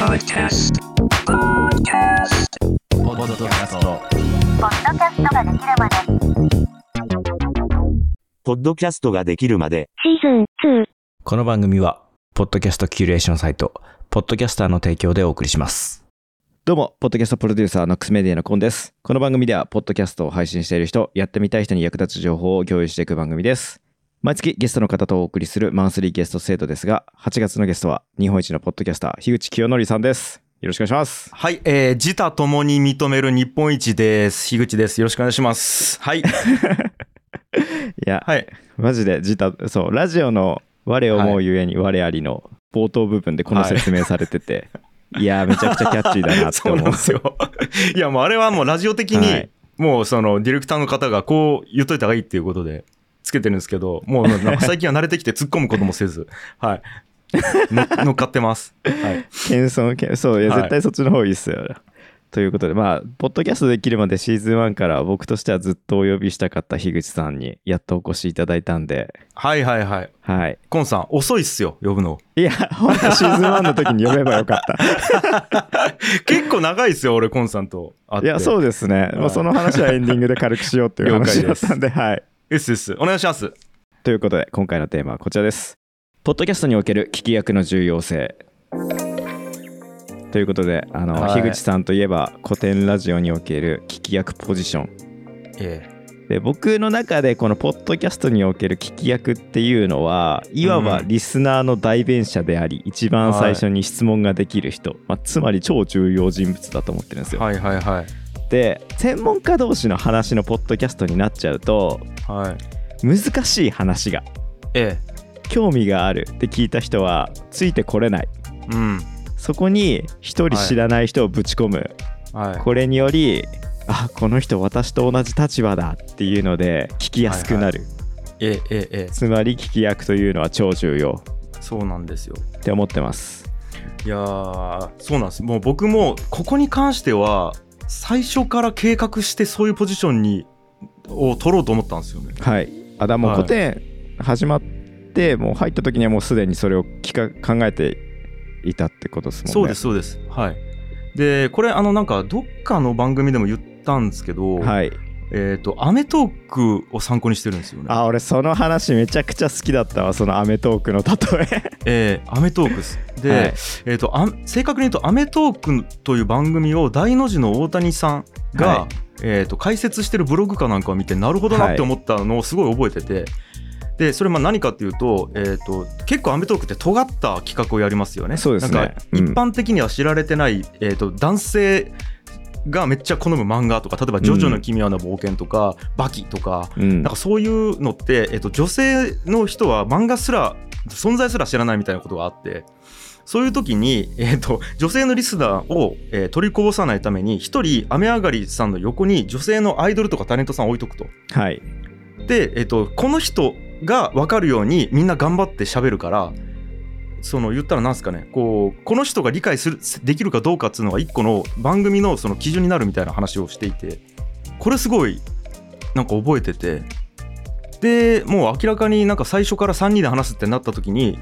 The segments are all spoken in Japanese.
Podcast. Podcast. ポッドキャストポッドキャストができるまでポッドキャストができるまで、シーズン2この番組はポッドキャストキュレーションサイトポッドキャスターの提供でお送りしますどうも、ポッドキャストプロデューサーの X メディアのコンです。この番組では、ポッドキャストを配信している人、やってみたい人に役立つ情報を共有していく番組です。毎月ゲストの方とお送りするマンスリーゲスト制度ですが、8月のゲストは日本一のポッドキャスター、樋口清則さんです。よろしくお願いします。はい、えー、自他ともに認める日本一です。樋口です。よろしくお願いします。はい。いや、はい。マジで自他、そう、ラジオの我思うゆえに我ありの冒頭部分でこの説明されてて、い、や、めちゃくちゃキャッチーだなってそう思う。なんですよ。いや、もうあれはもうラジオ的に、はいもうそのディレクターの方がこう言っといた方がいいっていうことでつけてるんですけど、もうなんか最近は慣れてきて突っ込むこともせず、はい。の乗っかってます。はい。謙遜謙そういやはい絶対そっちの方がいいっすよ、ということでまあポッドキャストできるまでシーズン1から僕としてはずっとお呼びしたかった樋口さんにやっとお越しいただいたんではいはいはい。はいコンさん、遅いっすよ、呼ぶの。いや本当シーズン1の時に呼べばよかった 結構長いっすよ、俺、コンさんと。いやそうですね、まあ、その話はエンディングで軽くしようっていう話だったんではいですです。お願いします。ということで今回のテーマはこちらですポッドキャストにおける聞き役の重要性ということであの、はい樋口さんといえば古典ラジオにおける聞き役ポジションえで僕の中でこのポッドキャストにおける聞き役っていうのはいわばうんリスナーの代弁者であり、一番最初に質問ができる人、まあ、つまり超重要人物だと思ってるんですよ。えはいはいはい。で専門家同士の話のポッドキャストになっちゃうとはい。難しい話がえ興味があるって聞いた人はついてこれないえうん。そこに一人知らない人をぶち込む、はい。これによりあこの人私と同じ立場だっていうので聞きやすくなる。ええええええつまり聞き役というのは超重要そうなんですよ。って思ってますいやーそうなんです。もう僕もここに関しては最初から計画してそういうポジションにを取ろうと思ったんですよね。はいあだもうはい古典始まってもう入った時にはもうすでにそれを聞か考えていたってことですもんねそうですそうです。はい。でこれあのなんかどっかの番組でも言ったんですけど、はいえっ、とアメトークを参考にしてるんですよね。あ俺その話めちゃくちゃ好きだったわその『アメトーク』の例え。えーアメトークです。で、はい。えー、とあ正確に言うと「アメトーク」という番組を大の字の大谷さんが、はえー、と解説してるブログかなんかを見てなるほどなって思ったのをすごい覚えてて、でそれまあ何かっていうと,、えー、と結構『アメトーク』って尖った企画をやりますよね。そうですね。なんかうん。一般的には知られてない、えー、と男性がめっちゃ好む漫画とか例えば「ジョジョの奇妙な冒険」とか「バキ」とかうん。なんかそういうのって、えっと、女性の人は漫画すら存在すら知らないみたいなことがあってそういう時に、えっと、女性のリスナーを、えー取りこぼさないために一人雨上がりさんの横に女性のアイドルとかタレントさんを置いとくと。はい。で、えっと、この人が分かるようにみんな頑張って喋るからその言ったらなんすかね。こうこの人が理解するできるかどうかっていうのが一個の番組のその基準になるみたいな話をしていてこれすごいなんか覚えててでもう明らかになんか最初から3人で話すってなった時に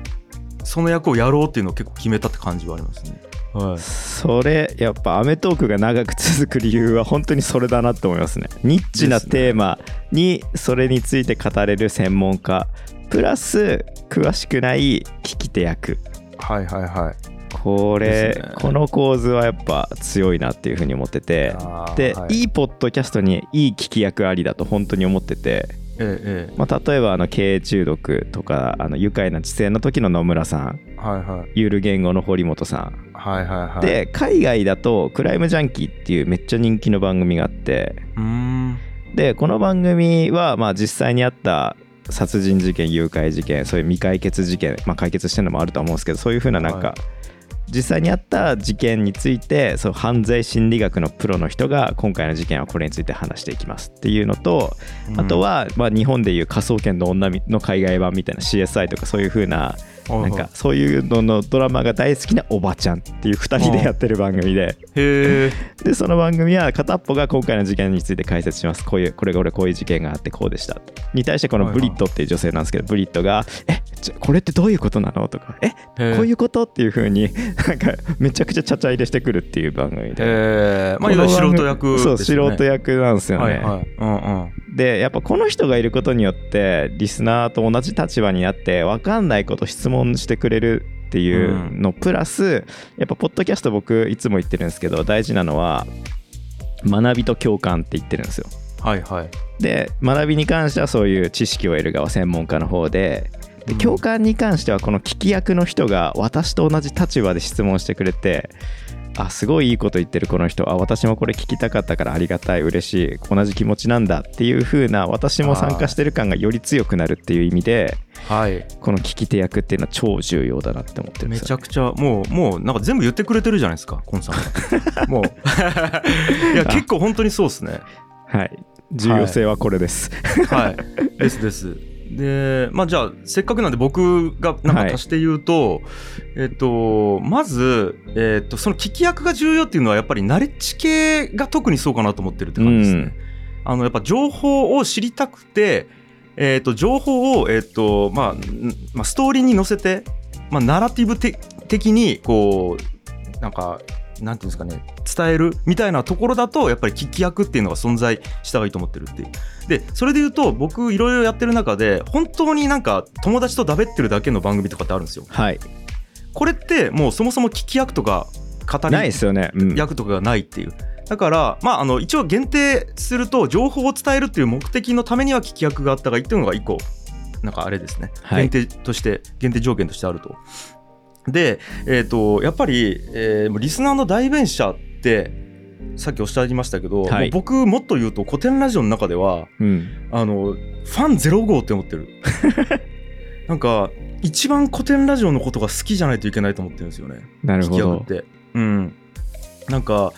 その役をやろうっていうのを結構決めたって感じはありますね。はい。それやっぱ『アメトーク』が長く続く理由は本当にそれだなって思いますね。ニッチなテーマにそれについて語れる専門家プラス詳しくない聞き手役。はいはいはい。これ、ね。この構図はやっぱ強いなっていうふうに思ってて。で、はい。い、いポッドキャストにいい聞き役ありだと本当に思ってて、えええまあ、例えばあの経営中毒とかあの愉快な知性の時の野村さん。えはいはい。ゆる言語の堀本さん、はいはいはい。で海外だと「クライムジャンキー」っていうめっちゃ人気の番組があって。うーん。でこの番組はまあ実際にあった殺人事件誘拐事件そういう未解決事件、まあ、解決してるのもあると思うんですけどそういうふうななんか、実際にあった事件についてそう犯罪心理学のプロの人が今回の事件はこれについて話していきますっていうのと、あとは、まあ、日本でいう科捜研の女の海外版みたいな CSI とかそういう風ななんかそういうののドラマが大好きなおばちゃんっていう2人でやってる番組で。でその番組は片っぽが今回の事件について解説します。こういうこれが俺こういう事件があってこうでしたに対してこのブリットっていう女性なんですけどブリットが「えこれってどういうことなの?」とか「えこういうこと?」っていう風になんかめちゃくちゃちゃちゃ入れしてくるっていう番組で、えー、まあいわゆる素人役そう素人役なんですよね、はいはい。うんうん。でやっぱこの人がいることによってリスナーと同じ立場になって分かんないこと質問してくれるっていうのプラスやっぱポッドキャスト僕いつも言ってるんですけど大事なのは学びと共感って言ってるんですよ。はいはい。で学びに関してはそういう知識を得る側専門家の方でで共感に関してはこの聞き役の人が私と同じ立場で質問してくれてあすごいいいこと言ってるこの人。あ私もこれ聞きたかったからありがたい嬉しい。同じ気持ちなんだっていう風な私も参加してる感がより強くなるっていう意味ではい。この聞き手役っていうのは超重要だなって思ってるんですよ、めちゃくちゃもうもうなんか全部言ってくれてるじゃないですかコンさん もう。いや結構本当にそうですね。はい。重要性はこれです、はい。ですですでまあじゃあせっかくなんで僕がなんか足して言うと、えっとまず、えっとその聞き役が重要っていうのはやっぱりナレッジ系が特にそうかなと思ってるって感じですね、あのやっぱ情報を知りたくてえっと情報をえっとまあ、んまあ、ストーリーに載せてまあナラティブて的にこうなんかなんていうんですかね伝えるみたいなところだとやっぱり聞き役っていうのが存在した方がいいと思ってるっていう。でそれで言うと僕いろいろやってる中で本当になんか友達とだべってるだけの番組とかってあるんですよ。はい。これってもうそもそも聞き役とか語りないですよね、うん。役とかがないっていう。だからまああの一応限定すると情報を伝えるっていう目的のためには聞き役があった方がいいっていうのが一個なんかあれですね、はい。限定として限定条件としてあるとでえっ、とやっぱり、えーリスナーの代弁者ってさっきおっしゃいましたけど、はいもう僕もっと言うと古典ラジオの中ではうんあのファン0号って思ってる なんか一番古典ラジオのことが好きじゃないといけないと思ってるんですよね聞なるほどき役って。うん。なんか、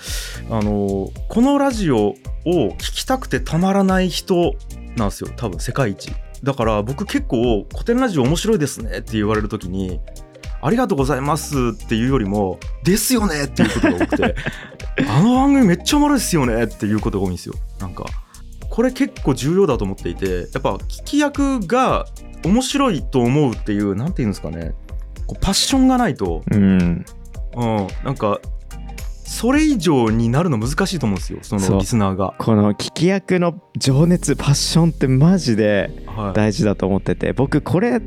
あのこのラジオを聞きたくてたまらない人なんですよ、多分世界一。だから僕結構古典ラジオ面白いですねって言われるときに、ありがとうございますっていうよりも、ですよねっていうことが多くて、あの番組めっちゃおもろいですよねっていうことが多いんですよ。なんか、これ結構重要だと思っていて、やっぱ聞き役が面白いと思うっていう、なんていうんですかね、こうパッションがないと、うん。うん、なんかそれ以上になるの難しいと思うんですよそのリスナーが。この聞き役の情熱パッションってマジではい、大事だと思ってて僕これ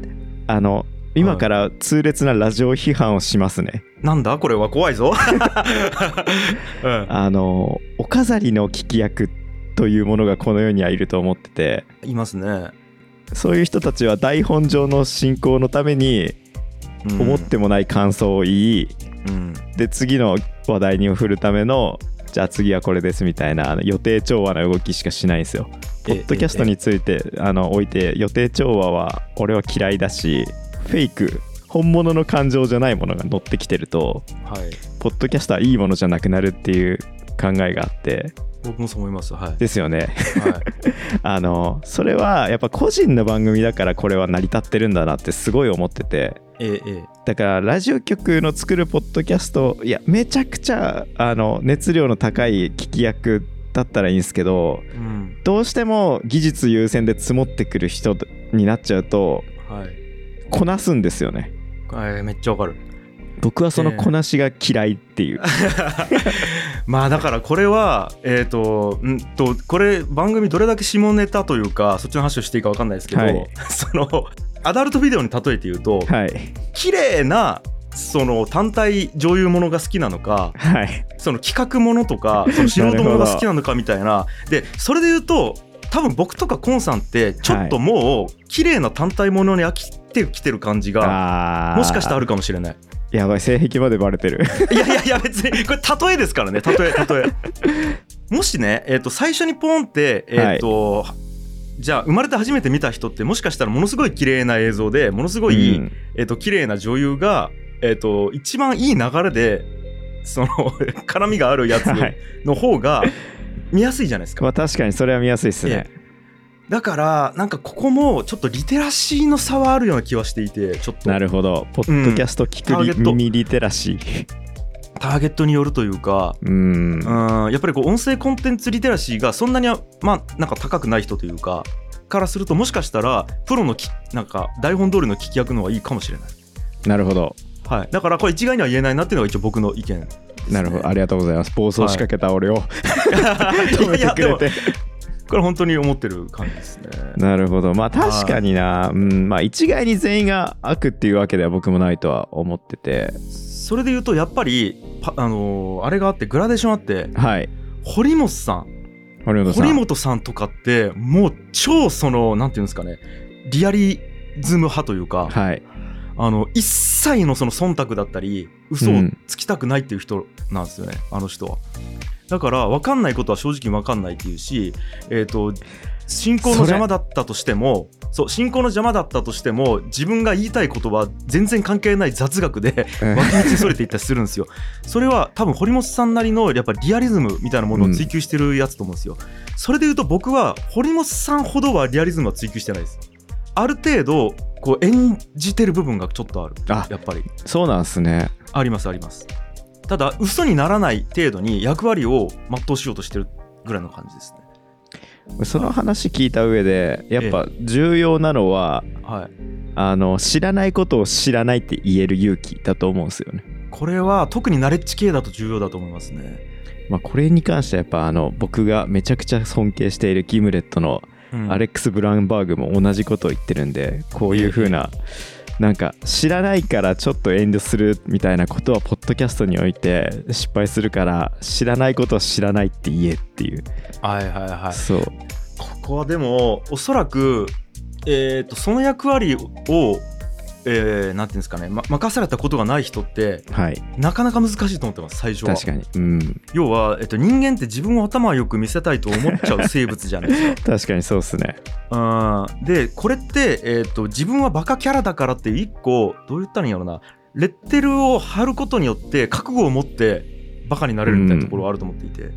あの今から痛烈なラジオ批判をしますね、なんだ？これは怖いぞ。うん、あのお飾りの聞き役というものがこの世にはいると思ってて。いますね。そういう人たちは台本上の進行のためにうん。思ってもない感想を言い、うん。で次の話題に振るためのじゃあ次はこれですみたいな予定調和な動きしかしないんですよ。ポえッドキャストについてあの置いて予定調和は俺は嫌いだしフェイク本物の感情じゃないものが乗ってきてるとはい、ポッドキャストはいいものじゃなくなるっていう考えがあって僕もそう思います。はい。ですよね。はい、あのそれはやっぱ個人の番組だからこれは成り立ってるんだなってすごい思ってて。えええだからラジオ局の作るポッドキャストいやめちゃくちゃあの熱量の高い聞き役だったらいいんですけどえうん。どうしても技術優先で積もってくる人になっちゃうとはいこなすんですよね。はい、めっちゃわかる。僕はそのこなしが嫌いっていう、まあだからこれはえっ、とんとこれ番組どれだけ下ネタというかそっちの話をしていいかわかんないですけど、はい。そのアダルトビデオに例えて言うと、はい。綺麗なその単体女優ものが好きなのかはい。その企画ものとかその素人ものが好きなのかみたいな。でそれで言うと多分僕とかコンさんってちょっともう綺麗な単体ものに飽きてきてる感じがもしかしたらあるかもしれない。やばい性癖までバレてる。いやいやいや別にこれ例えですからね。例え例え。もしね、えー、と最初にポンってえっ、と、じゃあ生まれて初めて見た人ってもしかしたらものすごい綺麗な映像でものすごい、うん。えっ、と綺麗な女優がえっ、と一番いい流れでその 絡みがあるやつはい。の方が見やすいじゃないですか。まあ確かにそれは見やすいですね。えだからなんかここもちょっとリテラシーの差はあるような気はしていてちょっと。なるほど。ポッドキャスト聞くリ、ターゲット。耳リテラシー。ターゲットによるというかうん。うん。やっぱりこう音声コンテンツリテラシーがそんなにはまあなんか高くない人というかからするともしかしたらプロのきなんか台本通りの聞き役の方がいいかもしれない。なるほど。はい、だからこれ一概には言えないなっていうのが一応僕の意見ね、なるほど。ありがとうございます。暴走しかけた俺を、止めい。やでもてくれてこれ本当に思ってる感じですね。なるほど。まあ確かにな、うん、まあ一概に全員が悪っていうわけでは僕もないとは思ってて。それで言うとやっぱりパあのーあれがあってグラデーションあってはい。堀本さん。堀本さん。堀本さんとかってもう超そのなんていうんですかね。リアリズム派というか、はい。あの一切のその忖度だったり嘘をうん。つきたくないっていう人なんですよね、あの人はだから分かんないことは正直分かんないっていうしえっ、と進行の邪魔だったとしてもそう進行の邪魔だったとしても自分が言いたいことは全然関係ない雑学でうん脇道にそれていったりするんですよ。それは多分堀本さんなりのやっぱりリアリズムみたいなものを追求してるやつと思うんですよ。それで言うと僕は堀本さんほどはリアリズムは追求してないです。ある程度こう演じてる部分がちょっとある。あやっぱりそうなんすねありますあります。ただ嘘にならない程度に役割を全うしようとしてるぐらいの感じですね。その話聞いた上でやっぱ重要なのは、はい。あの知らないことを知らないって言える勇気だと思うんですよね。これは特にナレッジ系だと重要だと思いますね。まあ、これに関してはやっぱあの僕がめちゃくちゃ尊敬しているギムレットのうんアレックス・ブラウンバーグも同じことを言ってるんでこういう風ななんか知らないからちょっと遠慮するみたいなことはポッドキャストにおいて失敗するから知らないことを知らないって言えっていう、はいはいはい。そうここはでもおそらく、えー、とその役割を、えーなんていうんですかね、ま、任されたことがない人ってはい。なかなか難しいと思ってます最初は。確かに。うん。要は、えっと人間って自分を頭よく見せたいと思っちゃう生物じゃないですか。確かにそうっすね。うんでこれって、えー、と自分はバカキャラだからって一個どう言ったらいいんやろな。レッテルを貼ることによって覚悟を持ってバカになれるみたいなところがあると思っていて、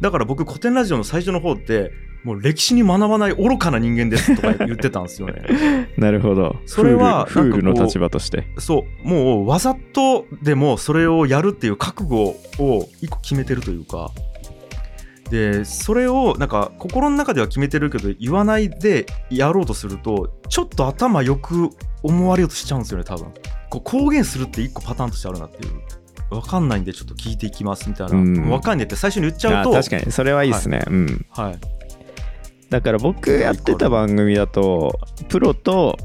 だから僕古典ラジオの最初の方ってもう歴史に学ばない愚かな人間ですとか言ってたんですよね。なるほど。それはフールの立場として。そうもうわざとでもそれをやるっていう覚悟を一個決めてるというか。でそれをなんか心の中では決めてるけど言わないでやろうとするとちょっと頭よく思われようとしちゃうんですよね多分。こう公言するって一個パターンとしてあるなっていう。分かんないんでちょっと聞いていきますみたいな、うん。分かんないって最初に言っちゃうと。あ確かに。それはいいっすね、うん。はいだから僕やってた番組だとプロと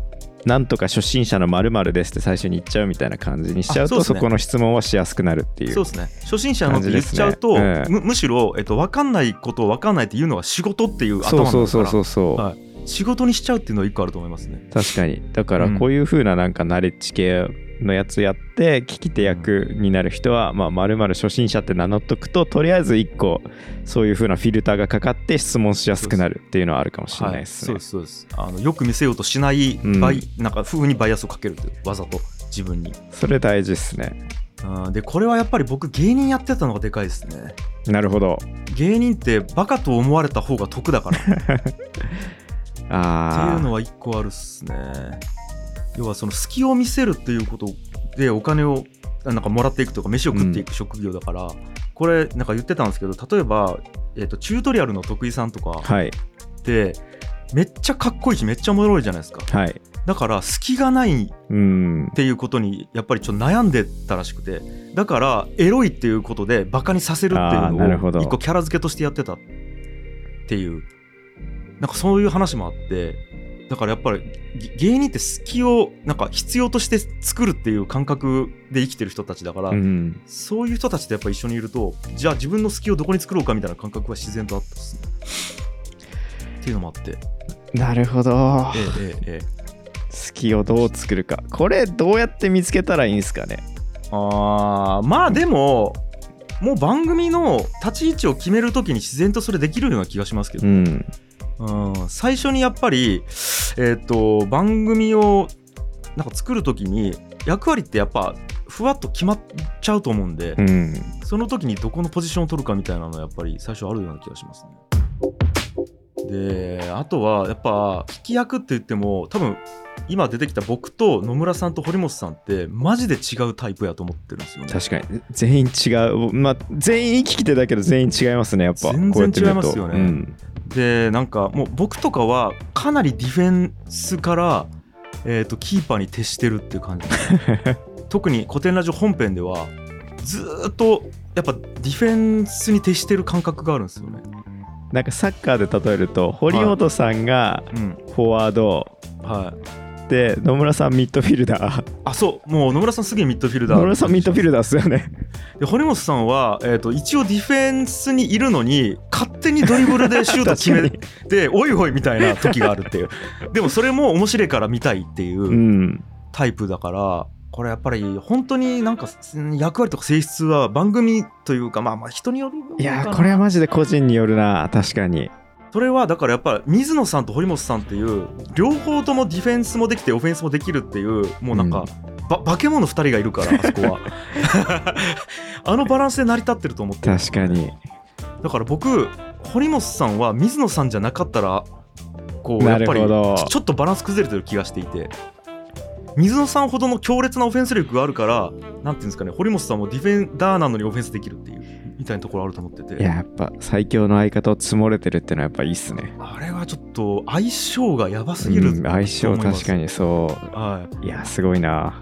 なんとか初心者の〇〇ですって最初に言っちゃうみたいな感じにしちゃうとそ,、この質問はしやすくなるっていうそうですね。初心者のって言っちゃうと、むむしろ、えっと、分かんないことを分かんないっていうのが仕事っていう頭そうなんそうそうそう。そう、はい。仕事にしちゃうっていうのは一個あると思いますね。確かに。だからうん。こういう風ななんかナレッジ系のやつやって聞き手役になる人はまあ〇〇初心者って名乗っとくととりあえず一個そういう風なフィルターがかかって質問しやすくなるっていうのはあるかもしれないですね。そうですそうです。あのよく見せようとしないうん。なんか風にバイアスをかけるというわざと自分に、それ大事ですね。うん、でこれはやっぱり僕芸人やってたのがでかいですね。なるほど。芸人ってバカと思われた方が得だからってああいうのは一個あるっすね要はその隙を見せるっていうことでお金をなんかもらっていくとか飯を食っていく職業だから、これなんか言ってたんですけど例えば、えー、とチュートリアルの徳井さんとかはい。ってめっちゃかっこいいしめっちゃおもろいじゃないですか。はい。だから隙がないうんっていうことにやっぱりちょっと悩んでたらしくてだからエロいっていうことでバカにさせるっていうのを一個キャラ付けとしてやってたっていう。なんかそういう話もあってだからやっぱりぎ芸人って隙をなんか必要として作るっていう感覚で生きてる人たちだから、うんそういう人たちとやっぱ一緒にいるとじゃあ自分の隙をどこに作ろうかみたいな感覚は自然とあったっすね。っていうのもあって。なるほど。ええええええ。隙をどう作るか。これどうやって見つけたらいいんですかね？あーまあでももう番組の立ち位置を決めるときに自然とそれできるような気がしますけど、うんうん最初にやっぱり、えー、と番組をなんか作るときに役割ってやっぱふわっと決まっちゃうと思うんで、うんその時にどこのポジションを取るかみたいなのはやっぱり最初あるような気がしますね。であとはやっぱ聞き役って言っても多分今出てきた僕と野村さんと堀本さんってマジで違うタイプやと思ってるんですよね。確かに。全員違う。まあ全員聞き手だけど全員違いますねやっぱ。全然違いますよね。うん。でなんかもう僕とかはかなりディフェンスから、えー、とキーパーに徹してるっていう感じ。特に古典ラジオ本編ではずーっとやっぱディフェンスに徹してる感覚があるんですよね。なんかサッカーで例えると堀本さんがうん。フォワード。はい、で野村さんミッドフィルダー。あそう。もう野村さんすげえミッドフィルダー。野村さんミッドフィルダーっすよね。で堀本さんは、えー、と一応ディフェンスにいるのに勝手にドリブルでシュート決め 確ておいおいみたいな時があるっていう。でもそれも面白いから見たいっていううん。タイプだからこれやっぱり本当になんかうん役割とか性質は番組というかまあまあ人によるいやーこれはマジで個人によるな確かに。それはだからやっぱり水野さんと堀本さんっていう両方ともディフェンスもできてオフェンスもできるっていうもうなんか、ば化け物2人がいるからあそこは。あのバランスで成り立ってると思ってる。確かに。だから僕堀本さんは水野さんじゃなかったらこうやなっぱりちょっとバランス崩れてる気がしていて水野さんほどの強烈なオフェンス力があるからなんていうんですかね堀本さんもディフェンダーなのにオフェンスできるっていうみたいなところあると思ってて。いややっぱ最強の相方を積もれてるってのはやっぱいいっすね。あれはちょっと相性がやばすぎる、うん相性確かにそはい。いやすごいな。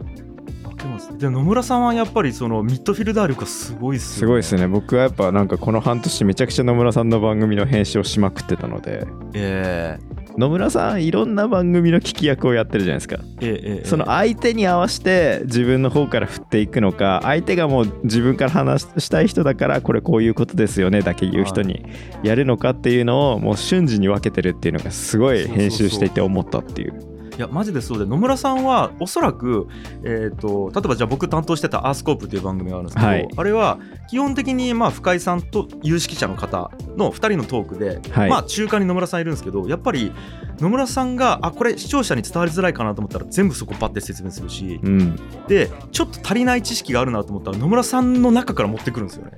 で野村さんはやっぱりそのミッドフィルダー力がすごいっすすごいですね。僕はやっぱなんかこの半年めちゃくちゃ野村さんの番組の編集をしまくってたので。え野村さんいろんな番組の聞き役をやってるじゃないですか。ええその相手に合わせて自分の方から振っていくのか相手がもう自分から話したい人だからこれこういうことですよねだけ言う人にやるのかっていうのをもう瞬時に分けてるっていうのがすごい編集していて思ったっていういやマジでそうで野村さんはおそらく、えー、と例えばじゃあ僕担当してた「アースコープ」っていう番組があるんですけど、はい。あれは基本的にまあ深井さんと有識者の方の2人のトークで、はい。まあ中間に野村さんいるんですけどやっぱり野村さんがあこれ視聴者に伝わりづらいかなと思ったら全部そこバッて説明するし、うん。でちょっと足りない知識があるなと思ったら野村さんの中から持ってくるんですよね。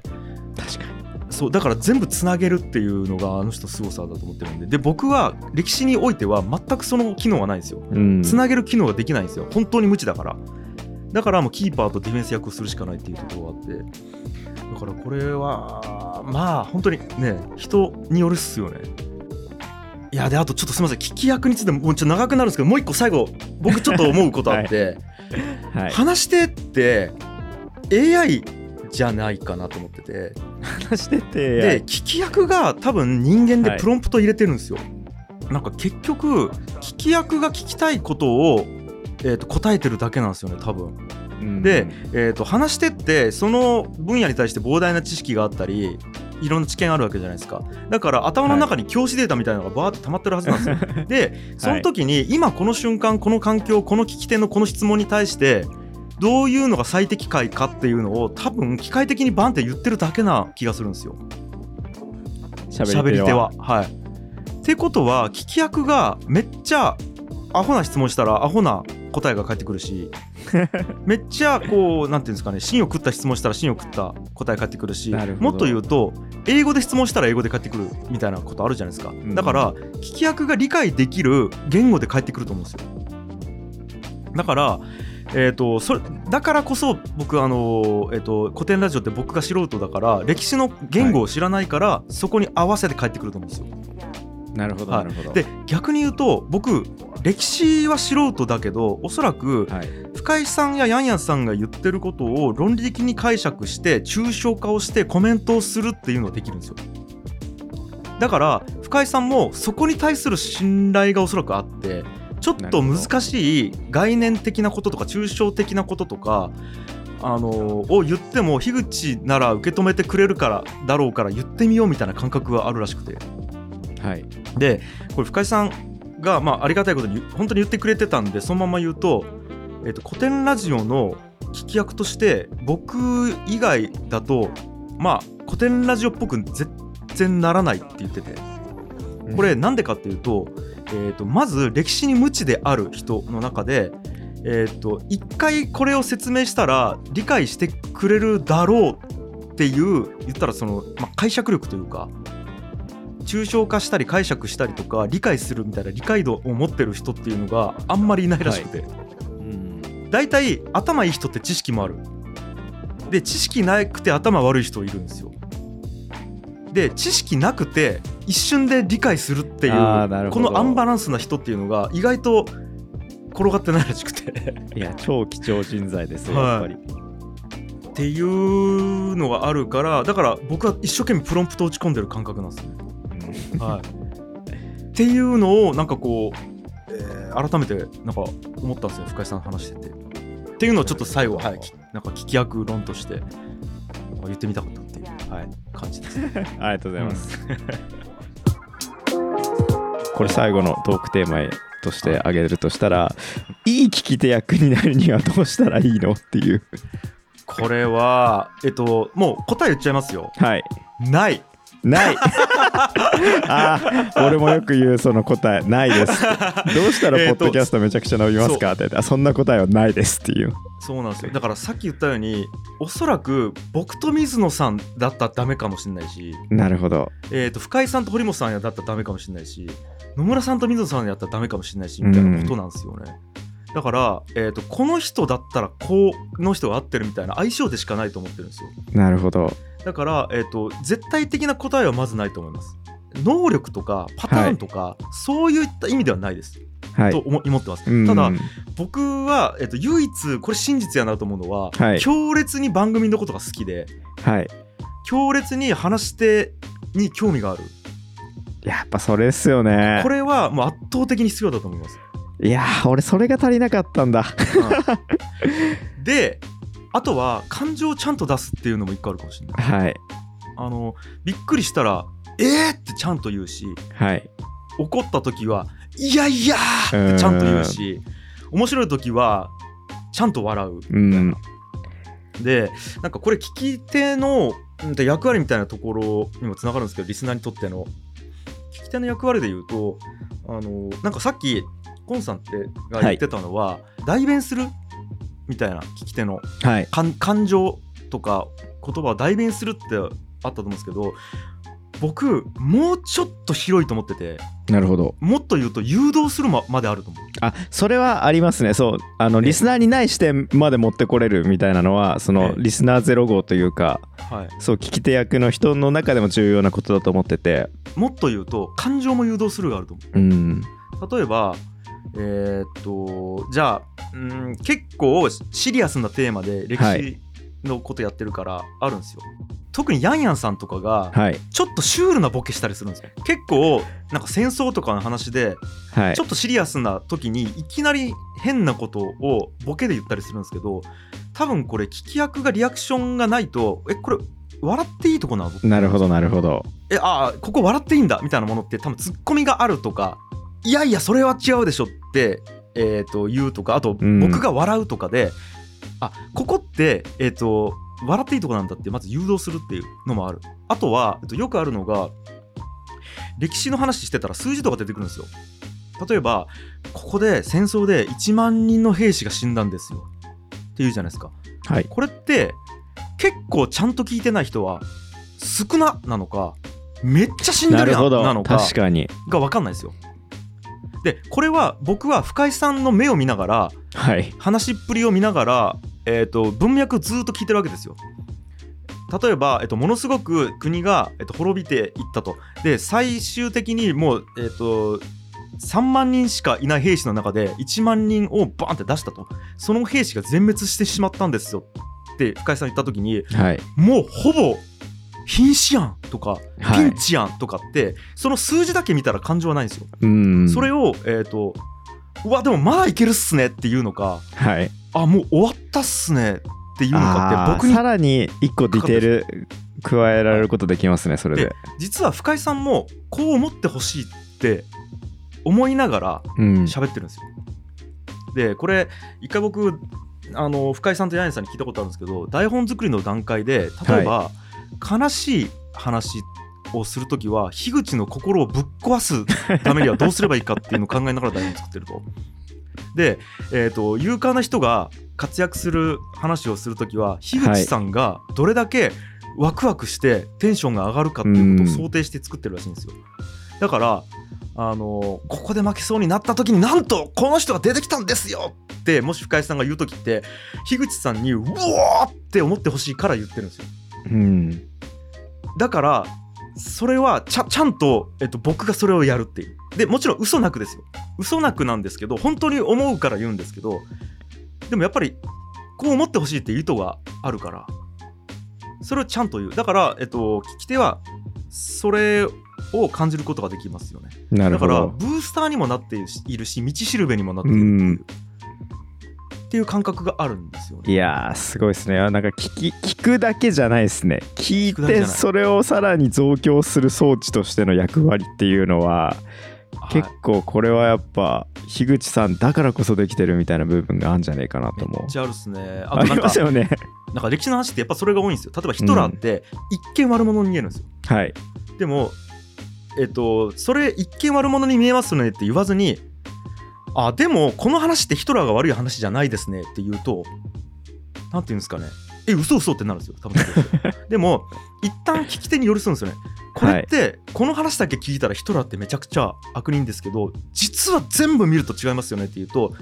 確かにそうだから全部つなげるっていうのがあの人凄さだと思ってるんで。で僕は歴史においては全くその機能はないんですよ。うん。つなげる機能ができないんですよ。本当に無知だから。だからもうキーパーとディフェンス役をするしかないっていうところがあって。だからこれはまあ本当にね人によるっすよね。いやであとちょっとすみません。聞き役についてもうちょっと長くなるんですけどもう一個最後僕ちょっと思うことあって、はい。話してって AI じゃないかなと思ってて。話してて。で聞き役が多分人間ではい。プロンプト入れてるんですよ、なんか結局聞き役が聞きたいことを、えー、と答えてるだけなんですよね多分。うん。で、えー、と話してってその分野に対して膨大な知識があったりいろんな知見あるわけじゃないですか。だから頭の中に教師データみたいなのがバーって溜まってるはずなんですよ、でその時に今この瞬間この環境この聞き手のこの質問に対してどういうのが最適解かっていうのを多分機械的にバンって言ってるだけな気がするんですよ。喋り手は。は。い。ってことは聞き役がめっちゃアホな質問したらアホな答えが返ってくるし めっちゃこうなんていうんですかね芯を食った質問したら芯を食った答え返ってくるしもっと言うと英語で質問したら英語で返ってくるみたいなことあるじゃないですか、ん。だから聞き役が理解できる言語で返ってくると思うんですよだからえー、とそれだからこそ僕あの、えー、と古典ラジオって僕が素人だから歴史の言語を知らないから、そこに合わせて帰ってくると思うんですよ。なるほどはないるほど。で逆に言うと僕歴史は素人だけどおそらくはい深井さんやヤンヤンさんが言ってることを論理的に解釈して抽象化をしてコメントをするっていうのができるんですよ。だから深井さんもそこに対する信頼がおそらくあってちょっと難しい概念的なこととか抽象的なこととかあのを言っても樋口なら受け止めてくれるからだろうから言ってみようみたいな感覚があるらしくて。はい。でこれ深井さんが、まあ、ありがたいことに本当に言ってくれてたんでそのまま言うと,、えっと古典ラジオの聞き役として僕以外だとまあ古典ラジオっぽく全然ならないって言ってて。これなんでかっていうと,、えー、とまず歴史に無知である人の中で、えー、と一回これを説明したら理解してくれるだろうっていう言ったらその、まあ、解釈力というか抽象化したり解釈したりとか理解するみたいな理解度を持ってる人っていうのがあんまりいないらしくて、うん。大体頭いい人って知識もある。で知識なくて頭悪い人いるんですよで知識なくて一瞬で理解するっていうこのアンバランスな人っていうのが意外と転がってないらしくて。いや超貴重人材ですよはい。やっぱり、っていうのがあるからだから僕は一生懸命プロンプト打ち込んでる感覚なんですよね。はい、っていうのをなんかこう、えー改めてなんか思ったんですよ深井さん話してて。っていうのをちょっと最後、はい、きなんか聞き役論として言ってみたかったはい、感じです。ありがとうございます、これ最後のトークテーマとして挙げるとしたらいい聞き手役になるにはどうしたらいいのっていうこれは、えっと、もう答え言っちゃいますよ。はいない。ない。あー俺もよく言うその答えないです。どうしたらポッドキャストめちゃくちゃ伸びますか？ってそんな答えはないですっていう。そうなんですよ。だからさっき言ったように、おそらく僕と水野さんだったらダメかもしれないし、なるほど。えー、と深井さんと堀本さんやだったらダメかもしれないし野村さんと水野さんやったらダメかもしれないしみたいなことなんですよね、だから、えー、とこの人だったらこの人が合ってるみたいな相性でしかないと思ってるんですよ。なるほどだから、えー、と絶対的な答えはまずないと思います。能力とかパターンとか、そういった意味ではないです、はい。と思思ってます、うん。ただ僕は、えー、と唯一これ真実やなと思うのは、はい。強烈に番組のことが好きではい。強烈に話し手に興味がある。やっぱそれですよね。これはもう圧倒的に必要だと思います。いやー俺それが足りなかったんだ。であとは感情をちゃんと出すっていうのも一個あるかもしれない。はいあのびっくりしたら「えー!」ってちゃんと言うしはい怒った時は「いやいや!」ってちゃんと言うし面白い時はちゃんと笑うみたいな。うんでなんかこれ聞き手の役割みたいなところにもつながるんですけどリスナーにとっての聞き手の役割で言うとあのなんかさっきコンさんってが言ってたのは、代弁するみたいな聞き手のはい。感感情とか言葉を代弁するってあったと思うんですけど僕もうちょっと広いと思っててなるほど。もっと言うと誘導するままであると思う。あそれはありますね。そうあのねリスナーにない視点まで持ってこれるみたいなのはそのええ。リスナーゼロ号というかはい、そう聞き手役の人の中でも重要なことだと思ってて。もっと言うと感情も誘導するがあると思う。うん。例えばえーっとじゃあうん結構シリアスなテーマで歴は史のことやってるからあるんですよ、特にヤンヤンさんとかがはい。ちょっとシュールなボケしたりするんですよ。結構なんか戦争とかの話ではい。ちょっとシリアスな時にいきなり変なことをボケで言ったりするんですけど多分これ聞き役がリアクションがないとえこれ笑っていいとこなの？なるほどなるほど。えあーここ笑っていいんだみたいなものって多分ツッコミがあるとかいやいやそれは違うでしょって、えー、と言うとかあとうん。僕が笑うとかで、あここって、えー、と笑っていいとこなんだってまず誘導するっていうのもある。あとは、えっと、よくあるのが歴史の話してたら数字とか出てくるんですよ。例えばここで戦争で1万人の兵士が死んだんですよ。っていうじゃないですか。はい。これって結構ちゃんと聞いてない人は少ななのかめっちゃ死んでるやなるほど。んなのか確かに。が分かんないですよ。でこれは僕は深井さんの目を見ながらはい話っぷりを見ながら、えー、と文脈をずっと聞いてるわけですよ。例えば、えっと、ものすごく国が、えっと、滅びていったと。で最終的にもう、えっと、3万人しかいない兵士の中で1万人をバーンって出したと。その兵士が全滅してしまったんですよって深井さん言った時にはいもうほぼ瀕死やんとかはい。ピンチやんとかって、その数字だけ見たら感情はないんですよ。うん。それを、えっ、と、うわ、でもまだいけるっすねっていうのか、はい。あ、もう終わったっすねっていうのかって、僕にさ、らに一個ディテール加えられることできますねそれで。で実は深井さんもこう思ってほしいって思いながらうん。喋ってるんですよ。で、これ、一回僕、あの深井さんとヤンさんに聞いたことあるんですけど台本作りの段階で例えば、悲しい話をするときは樋口の心をぶっ壊すためにはどうすればいいかっていうのを考えながら台本作ってると。で、えー、と勇敢な人が活躍する話をするときは樋口さんがどれだけワクワクしてテンションが上がるかっていうことを想定して作ってるらしいんですよ。だからあのここで負けそうになった時になんとこの人が出てきたんですよってもし深井さんが言う時って樋口さんにうおーって思ってほしいから言ってるんですようん。だからそれはちゃちゃんと、えっと、僕がそれをやるっていう。でもちろん嘘なくですよ。嘘なくなんですけど本当に思うから言うんですけどでもやっぱりこう思ってほしいっていう意図があるからそれをちゃんと言う。だから、えっと、聞き手はそれを感じることができますよね。なるほだからどブースターにもなっているし道しるべにもなっているっていう,、感覚があるんですよね。いやーすごいですね。なんか聞き聞くだけじゃないですね。聞いてそれをさらに増強する装置としての役割っていうのははい。結構これはやっぱ樋口さんだからこそできてるみたいな部分があるんじゃないかなと思う。めっちゃあるっすね。あありますよね。なんか歴史の話ってやっぱそれが多いんですよ。例えばヒトラーって一見悪者に見えるんですよ。はい。でもえっとそれ一見悪者に見えますねって言わずにあでもこの話ってヒトラーが悪い話じゃないですねって言うとなんて言うんですかね。え嘘嘘ってなるんですよ。多分。でも一旦聞き手に寄り添うんですよね。これって、この話だけ聞いたらヒトラーってめちゃくちゃ悪人ですけど実は全部見ると違いますよねって言うと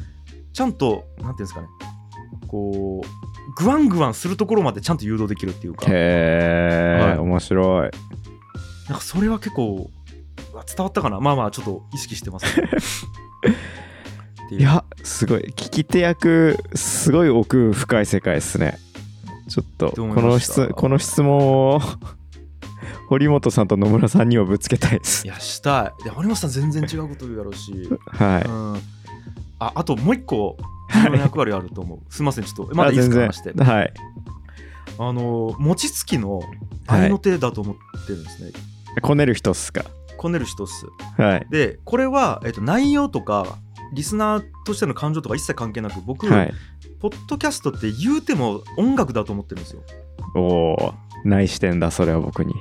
ちゃんとなんていうんですかね。こうグワングワンするところまでちゃんと誘導できるっていうか。へえ、はい。面白い。なんかそれは結構伝わったかな。まあまあちょっと意識してます、ね、っていう。いやすごい。聞き手役すごい奥深い世界ですね。ちょっとこの質この質問を 堀本さんと野村さんにもぶつけたいです。いやしたい。で堀本さん全然違うこと言うやろうし、はい。うん、ああともう一個役割あると思う、すいませんちょっとまだいいですか話して。はい。あの餅つきの愛の手だと思ってるんですね、こねる人っすか。こねる人っす。はい。でこれは、えっと、内容とかリスナーとしての感情とか一切関係なく僕、はい。ポッドキャストって言うても音楽だと思ってるんですよ。おおない視点だそれは僕に。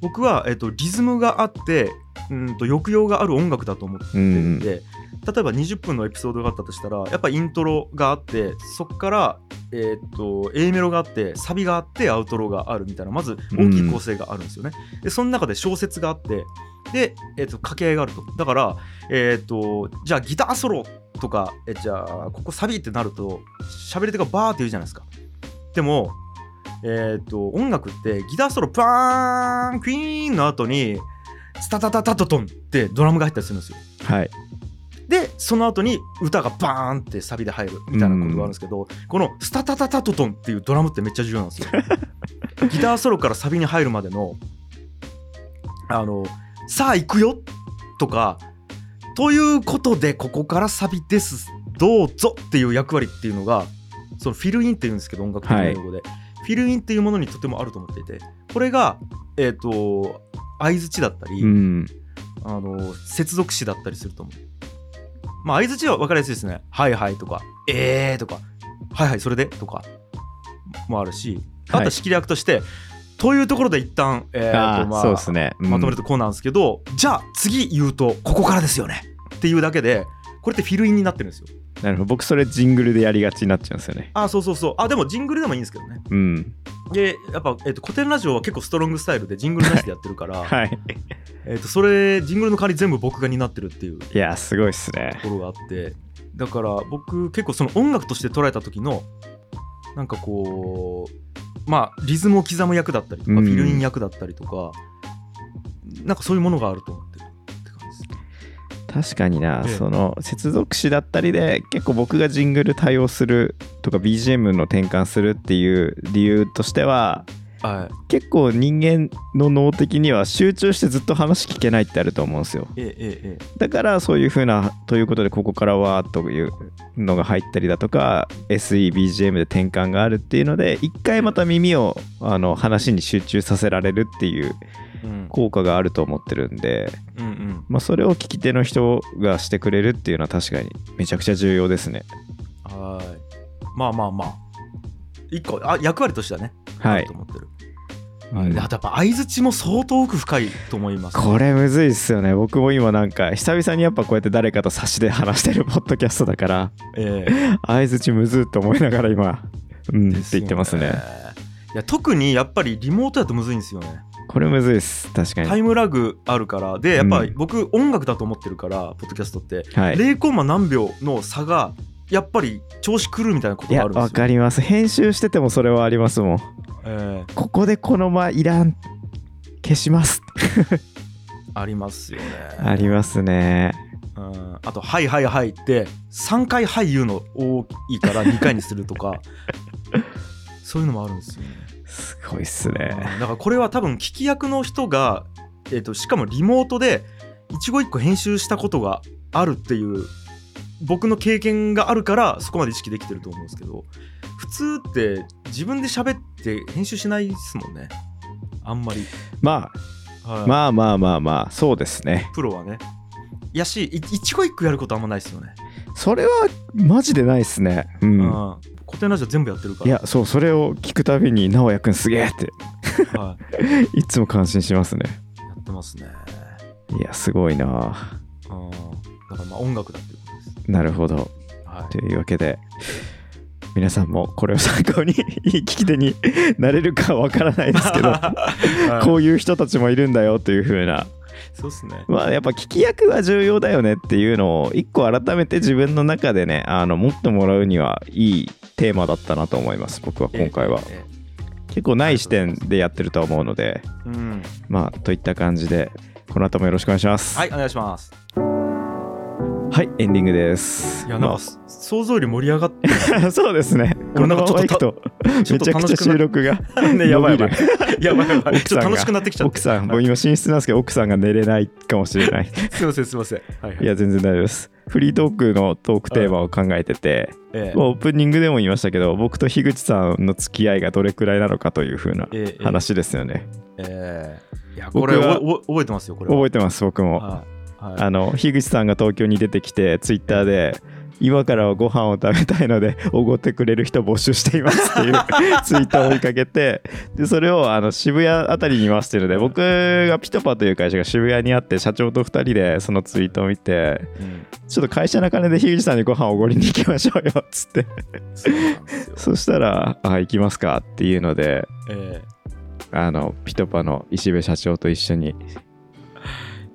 僕は、えっと、リズムがあってうんと抑揚がある音楽だと思ってるんで、例えば20分のエピソードがあったとしたらやっぱイントロがあってそこから、えっと A メロがあってサビがあってアウトロがあるみたいなまず大きい構成があるんですよね。でその中で小説があってで、えっと掛け合いがあるとだから、えっとじゃあギターソロとかえじゃあここサビってなると喋り手がバーって言うじゃないですか。でもえっ、と音楽ってギターソロパーンクイーンの後にスタタタタトトンってドラムが入ったりするんですよ。はい。でその後に歌がバーンってサビで入るみたいなことがあるんですけど、このスタタタタトトンっていうドラムってめっちゃ重要なんですよ。ギターソロからサビに入るまでのあのさあ行くよとかということでここからサビです。どうぞっていう役割っていうのがそのフィルインっていうんですけど音楽的な用語で、フィルインっていうものにとてもあると思っていて。これがえっ、と相づちだったり、うんあの接続詞だったりすると思う。まあ相づちは分かりやすいですね。はいはいとか、えーとか、はいはいそれでとかもあるし、あとははい仕切り役として、というところで一旦、えーとまあそうですねうんまとめるとこうなんですけど、じゃあ次言うとここからですよねっていうだけで、これってフィルインになってるんですよ。なるほど。僕それジングルでやりがちになっちゃうんですよね。あそうそうそう。あでもジングルでもいいんですけどね。うん。で、やっぱ、えっと古典ラジオは結構ストロングスタイルでジングルなしでやってるから、はい。えっとそれジングルの代わり全部僕が担ってるっていういやすごいっすね。ところがあって。だから僕結構その音楽として捉えた時のなんかこうまあリズムを刻む役だったりとか、うん。フィルイン役だったりとかなんかそういうものがあると確かにな、ええその接続詞だったりで結構僕がジングル対応するとか BGM の転換するっていう理由としてははい。結構人間の脳的には集中してずっと話聞けないってあると思うんですよ。えええええだからそういう風なということでここからはというのが入ったりだとか SEBGM で転換があるっていうので一回また耳をあの話に集中させられるっていう効果があると思ってるんで、うんうん。まあ、それを聞き手の人がしてくれるっていうのは確かにめちゃくちゃ重要ですね。はい。まあまあまあ。一個あ役割としてはね、はい。と思ってる、うんであとやっぱ相づちも相当奥深いと思いますこれむずいっすよね。僕も今なんか久々にやっぱこうやって誰かと差しで話してるポッドキャストだからええ。相づちむずっと思いながら今うんって言ってますねいや特にやっぱりリモートだとむずいんですよねこれむずいっす。確かに。タイムラグあるから。でやっぱうん。僕音楽だと思ってるからポッドキャストって。はい。0コンマ何秒の差がやっぱり調子狂うみたいなことがあるんですよ。かります。編集しててもそれはありますもん。えここでこの間いらん。消します。ありますよね。ありますね。うん。あと「はいはいはい」って3回「はい」言うの多いから2回にするとか。そういうのもあるんですよねすごいっすね。だからこれは多分聞き役の人が、えー、としかもリモートで一語一個編集したことがあるっていう僕の経験があるからそこまで意識できてると思うんですけど普通って自分で喋って編集しないですもんね。あんまり、まはい。あまあまあまあまあそうですね。プロはね。やしい一語一句やることあんまないですよね、それはマジでないっすね。ううんん、古典ラジオ全部やってるから。いやそうそれを聞くたびに直哉くんすげえって。はい、いつも感心しますね。やってますね。いやすごいな。うん。だからまあ音楽だってことです。なるほど。はい。というわけで皆さんもこれを参考にいい聞き手になれるかわからないですけど はい。こういう人たちもいるんだよという風なそうっすね。まあやっぱ聞き役は重要だよねっていうのを一個改めて自分の中でねあの持ってもらうにはいいテーマだったなと思います僕は今回は。ええ結構ない視点でやってると思うのでうん。まあといった感じでこの後もよろしくお願いします。はいお願いします。はいエンディングです。いやなんか想像より盛り上がってまあ そうですねこ俺のまなんかちょっとまとめちゃくちゃ収録がねやばいやばいやばいやばい。奥さんが。ちょっと楽しくなってきちゃって奥さんもう今寝室なんですけど奥さんが寝れないかもしれない。すいませんすいません。はいはい。いや全然大丈夫です。フリートークのトークテーマを考えてて、オープニングでも言いましたけど僕と樋口さんの付き合いがどれくらいなのかという風なええ話ですよね、ええ。いやこれ覚えてますよこれは。覚えてます僕も、はい。はい。あの樋口さんが東京に出てきてツイッターで今からはご飯を食べたいのでおごってくれる人募集していますっていう ツイートを追いかけてでそれをあの渋谷あたりにいますっていうので僕がピトパという会社が渋谷にあって社長と2人でそのツイートを見てうん。ちょっと会社の金で樋口さんにご飯をおごりに行きましょうよっつって。そしたら「あ行きますか」っていうのでえあのピトパの石部社長と一緒に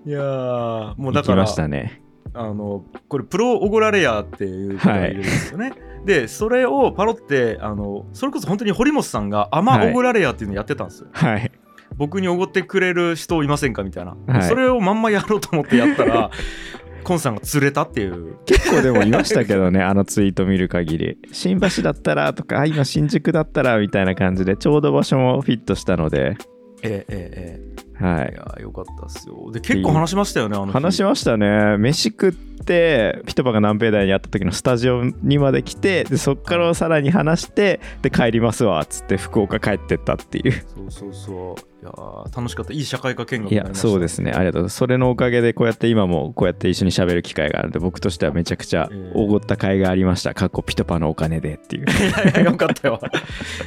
えいやーもう行きだからましたねあのこれプロオゴラレアっていう人がいるんですよね、でそれをパロってあのそれこそ本当に堀本さんがアマオゴラレアっていうのやってたんですよ、はい。僕におごってくれる人いませんかみたいな、はい。それをまんまやろうと思ってやったら コンさんが釣れたっていう。結構でもいましたけどねあのツイート見る限り。新橋だったらとかあ今新宿だったらみたいな感じでちょうど場所もフィットしたので。えええええはい。えいやよかったっすよ。で結構話しましたよねあの日。話しましたね。飯食ってピトパが南平台にあった時のスタジオにまで来てでそっからさらに話してで帰りますわっつって福岡帰ってったっていう。そうそうそう。いやー楽しかった。いい社会科見学いやになりました。そうですね。ありがとうそれのおかげでこうやって今もこうやって一緒に喋る機会があるので僕としてはめちゃくちゃええおごった甲斐がありました。かっこピトパのお金でっていう。いやいやよかったよ。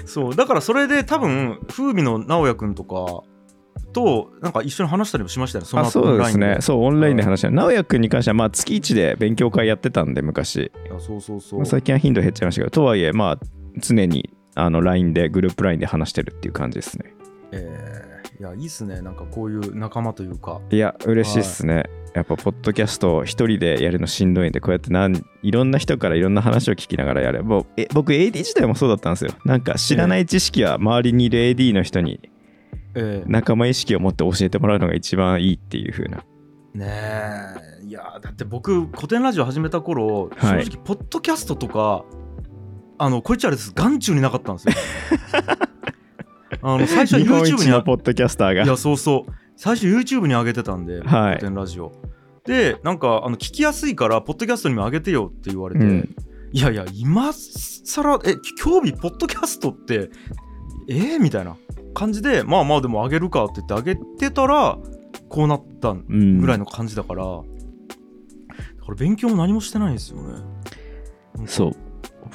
そう。だからそれで多分風味の直哉くんとかとなんか一緒に話したりもしましたよねそのそうですね。そうオンラインで話した。直哉くんに関してはまあ月1で勉強会やってたんで昔。そうそうそう。まあ最近は頻度減っちゃいましたけどとはいえまあ常にあの LINE でグループ LINE で話してるっていう感じですね。えーいやいいっすね。なんかこういう仲間というか。いや嬉しいっすね、やっぱポッドキャスト一人でやるのしんどいんでこうやってなんいろんな人からいろんな話を聞きながらやればえ僕 AD 自体もそうだったんですよ。なんか知らない知識は周りにいる AD の人にえー仲間意識を持って教えてもらうのが一番いいっていう風な。ねえ。いやだって僕古典ラジオ始めた頃、はい。正直ポッドキャストとかあのこいつあれです。眼中になかったんですよ。あの最初 YouTube にポッドキャスターが。いやそうそう。最初 YouTube に上げてたんで、はい。古典ラジオ。でなんかあの聞きやすいからポッドキャストにも上げてよって言われて、うん。いやいや今更え興味ポッドキャストってえー、みたいな感じでまあまあでも上げるかって言って上げてたらこうなったうんぐらいの感じだから、だから勉強も何もしてないんですよね。そう。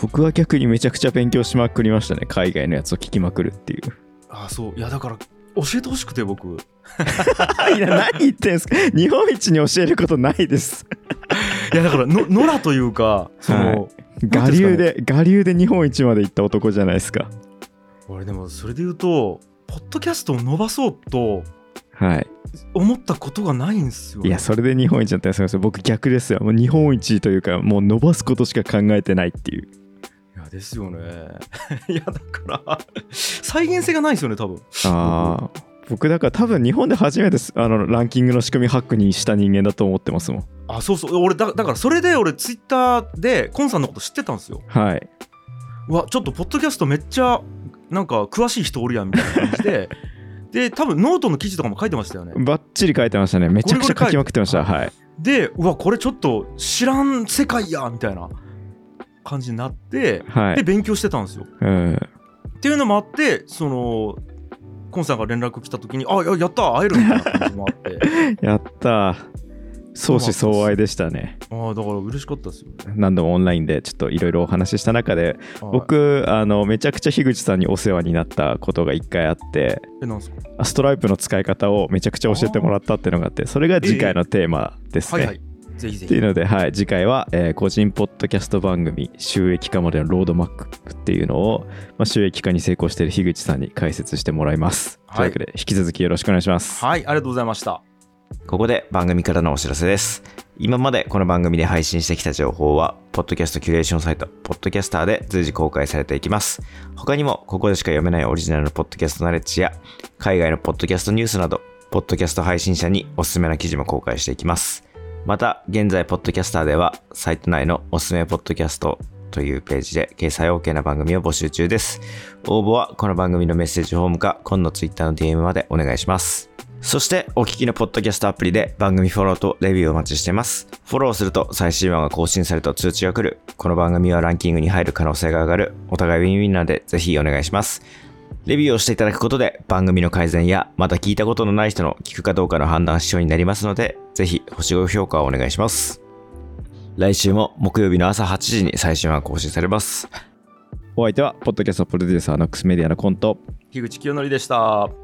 僕は逆にめちゃくちゃ勉強しまくりましたね。海外のやつを聞きまくるっていう。あそう。いやだから教えてほしくて僕。いや何言ってんすか。日本一に教えることないです。いやだからの野良というかその、我流で我流で日本一まで行った男じゃないですか俺でもそれで言うとポッドキャストを伸ばそうとはい。思ったことがないんですよ、ね、いやそれで日本一だったらすみません。僕逆ですよ。もう日本一というかもう伸ばすことしか考えてないっていう。いやですよね。いやだから再現性がないんですよね多分。ああ僕だから多分日本で初めてすあのランキングの仕組みハックにした人間だと思ってますもん。あそうそう。俺だだからそれで俺ツイッターでコンさんのこと知ってたんですよ。はい。うわちょっとポッドキャストめっちゃなんか詳しい人おるやんみたいな感じで。で多分ノートの記事とかも書いてましたよね。バッチリ書いてましたね。めちゃくちゃ書きまくってました。はい。でうわこれちょっと知らん世界やみたいな感じになってはい。で勉強してたんですよ。うん。っていうのもあってそのコンさんが連絡来た時にあややった会えるみたいな感じもあって。やった相思相愛でしたね。ああだから嬉しかったですよね。何度もオンラインでちょっといろいろお話しした中ではい僕あのめちゃくちゃ樋口さんにお世話になったことが一回あってえなんですか？あストライプの使い方をめちゃくちゃ教えてもらったっていうのがあってそれが次回のテーマですね。はいはい。ぜひぜひ。っていうので、はい、次回は、えー個人ポッドキャスト番組収益化までのロードマップっていうのを、まあ、収益化に成功している樋口さんに解説してもらいます。はい。というわけで引き続きよろしくお願いします。はいありがとうございましたここで番組からのお知らせです。今までこの番組で配信してきた情報は、ポッドキャストキュレーションサイト、ポッドキャスターで随時公開されていきます。他にも、ここでしか読めないオリジナルのポッドキャストナレッジや、海外のポッドキャストニュースなど、ポッドキャスト配信者におすすめな記事も公開していきます。また、現在、ポッドキャスターでは、サイト内のおすすめポッドキャストというページで掲載 OK な番組を募集中です。応募はこの番組のメッセージフォームか、今の Twitter の DM までお願いします。そして、お聞きのポッドキャストアプリで番組フォローとレビューをお待ちしています。フォローすると最新話が更新されると通知が来る。この番組はランキングに入る可能性が上がる。お互いウィンウィンなので、ぜひお願いします。レビューをしていただくことで番組の改善やまた聞いたことのない人の聞くかどうかの判断指標になりますので、ぜひ星5評価をお願いします。来週も木曜日の朝8時に最新話が更新されます。お相手は、ポッドキャストプロデューサーのックスメディアのコント。樋口清則でした